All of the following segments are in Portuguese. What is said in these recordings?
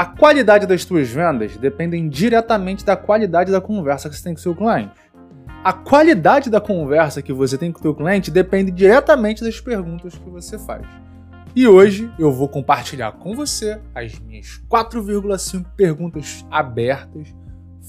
A qualidade das tuas vendas dependem diretamente da qualidade da conversa que você tem com o seu cliente. A qualidade da conversa que você tem com o seu cliente depende diretamente das perguntas que você faz. E hoje eu vou compartilhar com você as minhas 4,5 perguntas abertas,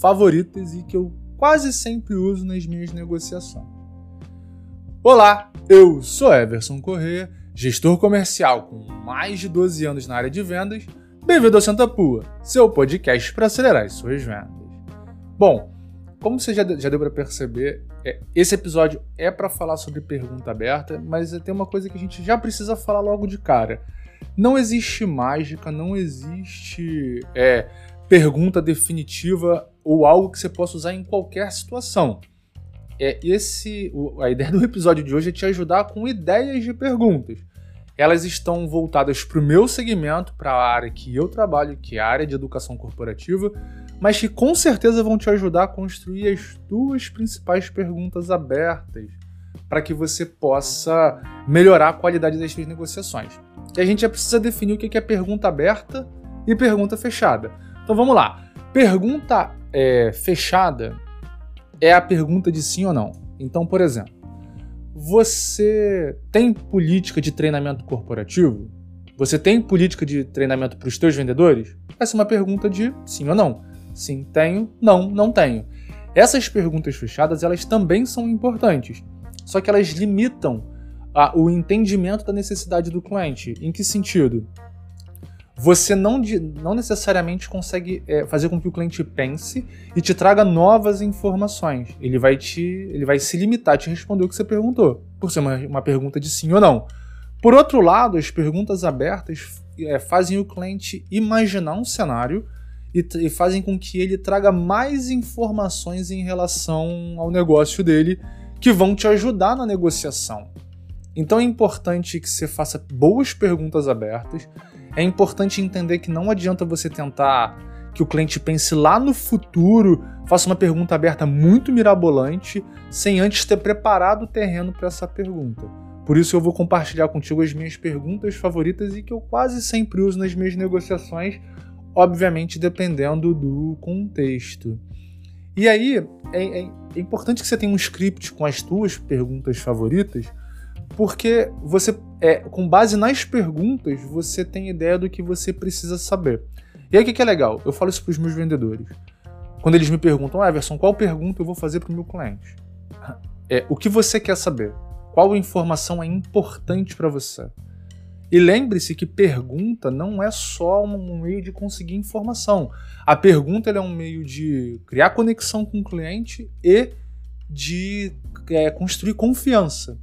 favoritas e que eu quase sempre uso nas minhas negociações. Olá, eu sou Everson Corrêa, gestor comercial com mais de 12 anos na área de vendas Bem-vindo ao Santa Pua, seu podcast para acelerar as suas vendas. Bom, como você já, já deu para perceber, é, esse episódio é para falar sobre pergunta aberta, mas tem uma coisa que a gente já precisa falar logo de cara. Não existe mágica, não existe é, pergunta definitiva ou algo que você possa usar em qualquer situação. É esse, a ideia do episódio de hoje é te ajudar com ideias de perguntas elas estão voltadas para o meu segmento, para a área que eu trabalho, que é a área de educação corporativa, mas que com certeza vão te ajudar a construir as duas principais perguntas abertas para que você possa melhorar a qualidade das suas negociações. E a gente já precisa definir o que é pergunta aberta e pergunta fechada. Então vamos lá. Pergunta é, fechada é a pergunta de sim ou não. Então, por exemplo, você tem política de treinamento corporativo? Você tem política de treinamento para os teus vendedores? Essa é uma pergunta de sim ou não. Sim, tenho. Não, não tenho. Essas perguntas fechadas, elas também são importantes. Só que elas limitam a, o entendimento da necessidade do cliente. Em que sentido? Você não, não necessariamente consegue é, fazer com que o cliente pense e te traga novas informações. Ele vai te, ele vai se limitar a te responder o que você perguntou, por ser uma, uma pergunta de sim ou não. Por outro lado, as perguntas abertas é, fazem o cliente imaginar um cenário e, e fazem com que ele traga mais informações em relação ao negócio dele que vão te ajudar na negociação. Então é importante que você faça boas perguntas abertas é importante entender que não adianta você tentar que o cliente pense lá no futuro, faça uma pergunta aberta muito mirabolante, sem antes ter preparado o terreno para essa pergunta. Por isso eu vou compartilhar contigo as minhas perguntas favoritas e que eu quase sempre uso nas minhas negociações, obviamente dependendo do contexto. E aí é, é, é importante que você tenha um script com as tuas perguntas favoritas, porque você é, com base nas perguntas, você tem ideia do que você precisa saber. E aí o que é legal? Eu falo isso para os meus vendedores. Quando eles me perguntam, ah, Everson, qual pergunta eu vou fazer para o meu cliente? É, o que você quer saber? Qual informação é importante para você? E lembre-se que pergunta não é só um meio de conseguir informação. A pergunta é um meio de criar conexão com o cliente e de é, construir confiança.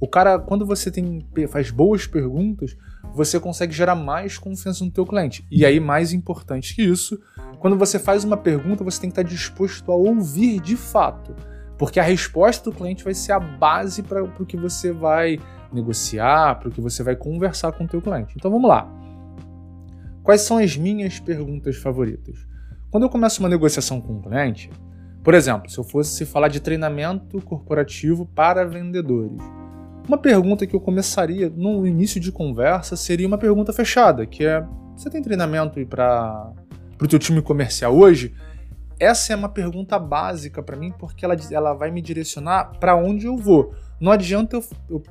O cara, quando você tem, faz boas perguntas, você consegue gerar mais confiança no teu cliente. E aí, mais importante que isso, quando você faz uma pergunta, você tem que estar disposto a ouvir de fato. Porque a resposta do cliente vai ser a base para o que você vai negociar, para o que você vai conversar com o teu cliente. Então vamos lá. Quais são as minhas perguntas favoritas? Quando eu começo uma negociação com um cliente, por exemplo, se eu fosse falar de treinamento corporativo para vendedores, uma pergunta que eu começaria no início de conversa seria uma pergunta fechada, que é: você tem treinamento para o teu time comercial hoje? Essa é uma pergunta básica para mim porque ela, ela vai me direcionar para onde eu vou. Não adianta eu, eu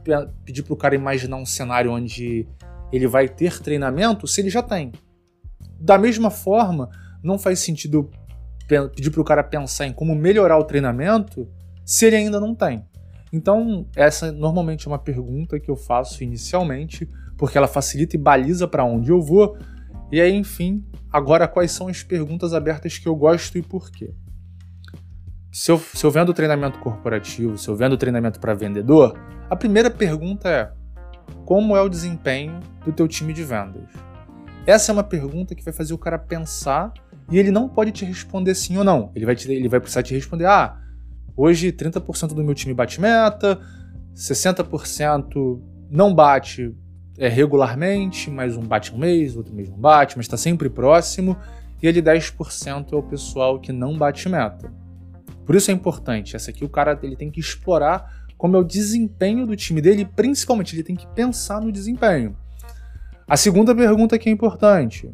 pedir para o cara imaginar um cenário onde ele vai ter treinamento se ele já tem. Da mesma forma, não faz sentido pedir para o cara pensar em como melhorar o treinamento se ele ainda não tem. Então, essa normalmente é uma pergunta que eu faço inicialmente, porque ela facilita e baliza para onde eu vou. E aí, enfim, agora quais são as perguntas abertas que eu gosto e por quê? Se eu, se eu vendo treinamento corporativo, se eu vendo treinamento para vendedor, a primeira pergunta é: como é o desempenho do teu time de vendas? Essa é uma pergunta que vai fazer o cara pensar e ele não pode te responder sim ou não. Ele vai, te, ele vai precisar te responder: ah, Hoje, 30% do meu time bate meta, 60% não bate é, regularmente, mas um bate um mês, outro mês não bate, mas está sempre próximo, e ele 10% é o pessoal que não bate meta. Por isso é importante, essa aqui o cara ele tem que explorar como é o desempenho do time dele, principalmente ele tem que pensar no desempenho. A segunda pergunta que é importante,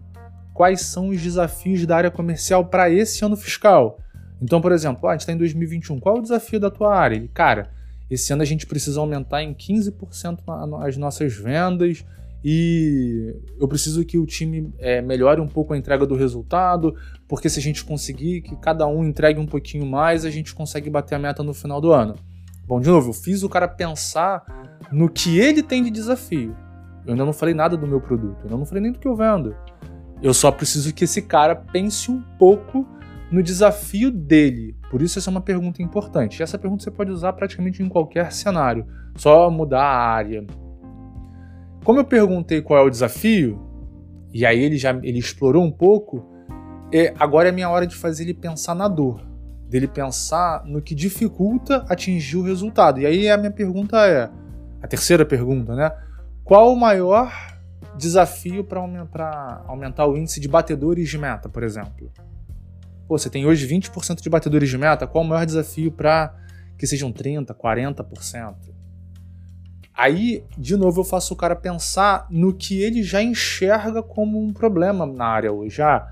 quais são os desafios da área comercial para esse ano fiscal. Então, por exemplo, ah, a gente está em 2021, qual é o desafio da tua área? Cara, esse ano a gente precisa aumentar em 15% as nossas vendas e eu preciso que o time é, melhore um pouco a entrega do resultado, porque se a gente conseguir que cada um entregue um pouquinho mais, a gente consegue bater a meta no final do ano. Bom, de novo, eu fiz o cara pensar no que ele tem de desafio. Eu ainda não falei nada do meu produto, eu ainda não falei nem do que eu vendo. Eu só preciso que esse cara pense um pouco no desafio dele. Por isso essa é uma pergunta importante. Essa pergunta você pode usar praticamente em qualquer cenário, só mudar a área. Como eu perguntei qual é o desafio, e aí ele já ele explorou um pouco, é, agora é minha hora de fazer ele pensar na dor, dele pensar no que dificulta atingir o resultado. E aí a minha pergunta é, a terceira pergunta, né? Qual o maior desafio para aumentar o índice de batedores de meta, por exemplo? Pô, você tem hoje 20% de batedores de meta, qual o maior desafio para que sejam 30%, 40%? Aí, de novo, eu faço o cara pensar no que ele já enxerga como um problema na área hoje. Ah,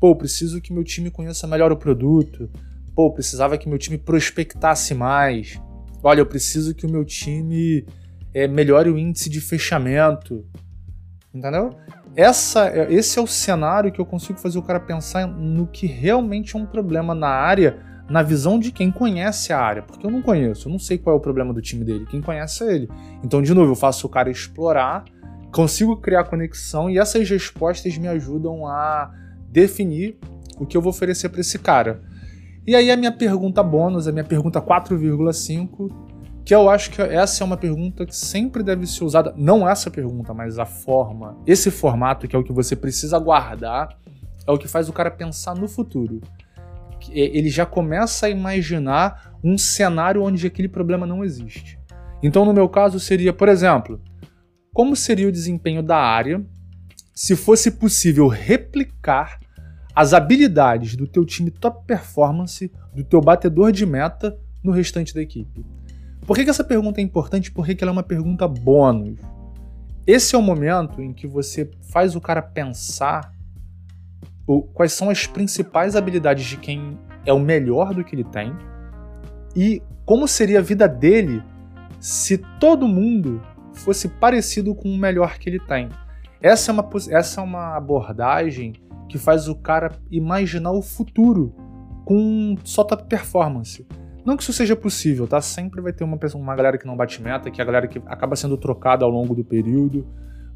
pô, preciso que meu time conheça melhor o produto. Pô, precisava que meu time prospectasse mais. Olha, eu preciso que o meu time é, melhore o índice de fechamento. Entendeu? Essa, esse é o cenário que eu consigo fazer o cara pensar no que realmente é um problema na área, na visão de quem conhece a área. Porque eu não conheço, eu não sei qual é o problema do time dele. Quem conhece é ele. Então, de novo, eu faço o cara explorar, consigo criar conexão e essas respostas me ajudam a definir o que eu vou oferecer para esse cara. E aí a minha pergunta bônus, a minha pergunta 4,5 que eu acho que essa é uma pergunta que sempre deve ser usada, não essa pergunta, mas a forma, esse formato que é o que você precisa guardar, é o que faz o cara pensar no futuro. Ele já começa a imaginar um cenário onde aquele problema não existe. Então, no meu caso, seria, por exemplo, como seria o desempenho da área se fosse possível replicar as habilidades do teu time top performance, do teu batedor de meta no restante da equipe? Por que, que essa pergunta é importante? Porque ela é uma pergunta bônus. Esse é o momento em que você faz o cara pensar o, quais são as principais habilidades de quem é o melhor do que ele tem e como seria a vida dele se todo mundo fosse parecido com o melhor que ele tem. Essa é uma, essa é uma abordagem que faz o cara imaginar o futuro com só top performance. Não que isso seja possível, tá? Sempre vai ter uma, pessoa, uma galera que não bate meta, que é a galera que acaba sendo trocada ao longo do período.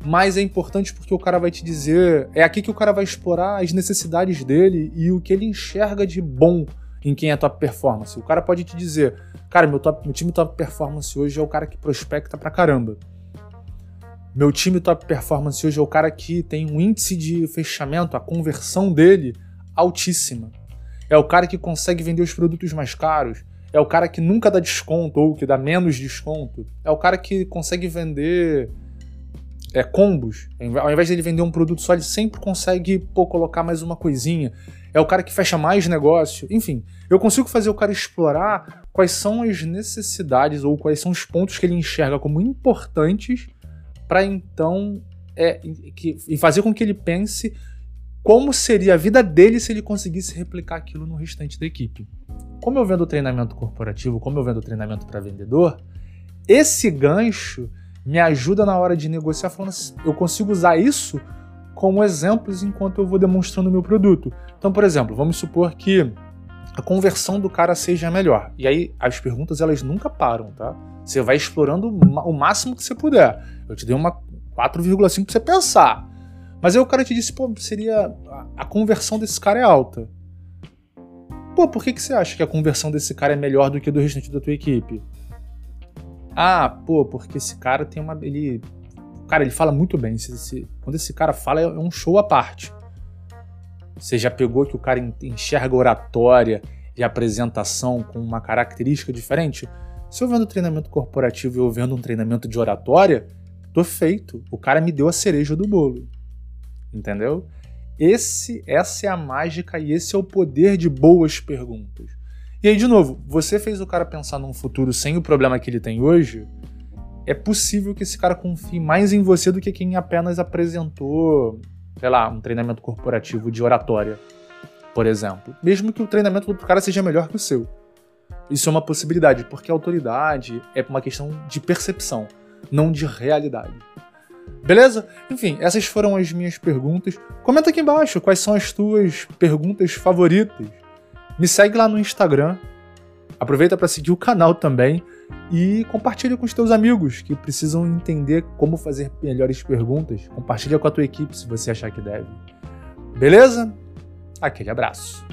Mas é importante porque o cara vai te dizer. É aqui que o cara vai explorar as necessidades dele e o que ele enxerga de bom em quem é top performance. O cara pode te dizer, cara, meu, top, meu time top performance hoje é o cara que prospecta pra caramba. Meu time top performance hoje é o cara que tem um índice de fechamento, a conversão dele altíssima. É o cara que consegue vender os produtos mais caros. É o cara que nunca dá desconto ou que dá menos desconto. É o cara que consegue vender é, combos. Ao invés de ele vender um produto só, ele sempre consegue pô, colocar mais uma coisinha. É o cara que fecha mais negócio. Enfim, eu consigo fazer o cara explorar quais são as necessidades ou quais são os pontos que ele enxerga como importantes para então é, que, e fazer com que ele pense como seria a vida dele se ele conseguisse replicar aquilo no restante da equipe como eu vendo treinamento corporativo, como eu vendo treinamento para vendedor, esse gancho me ajuda na hora de negociar, falando assim, eu consigo usar isso como exemplos enquanto eu vou demonstrando o meu produto. Então, por exemplo, vamos supor que a conversão do cara seja melhor. E aí as perguntas elas nunca param, tá? Você vai explorando o máximo que você puder. Eu te dei uma 4,5 para você pensar. Mas aí o cara te disse, pô, seria a conversão desse cara é alta. Pô, por que, que você acha que a conversão desse cara é melhor do que do restante da tua equipe? Ah, pô, porque esse cara tem uma. Ele. Cara, ele fala muito bem. Esse, esse, quando esse cara fala, é um show à parte. Você já pegou que o cara enxerga oratória e apresentação com uma característica diferente? Se eu vendo treinamento corporativo e eu vendo um treinamento de oratória, tô feito. O cara me deu a cereja do bolo. Entendeu? Esse, essa é a mágica e esse é o poder de boas perguntas. E aí, de novo, você fez o cara pensar num futuro sem o problema que ele tem hoje? É possível que esse cara confie mais em você do que quem apenas apresentou sei lá, um treinamento corporativo de oratória, por exemplo. Mesmo que o treinamento do outro cara seja melhor que o seu. Isso é uma possibilidade, porque a autoridade é uma questão de percepção, não de realidade. Beleza? Enfim, essas foram as minhas perguntas. Comenta aqui embaixo quais são as tuas perguntas favoritas. Me segue lá no Instagram. Aproveita para seguir o canal também e compartilha com os teus amigos que precisam entender como fazer melhores perguntas. Compartilha com a tua equipe se você achar que deve. Beleza? Aquele abraço.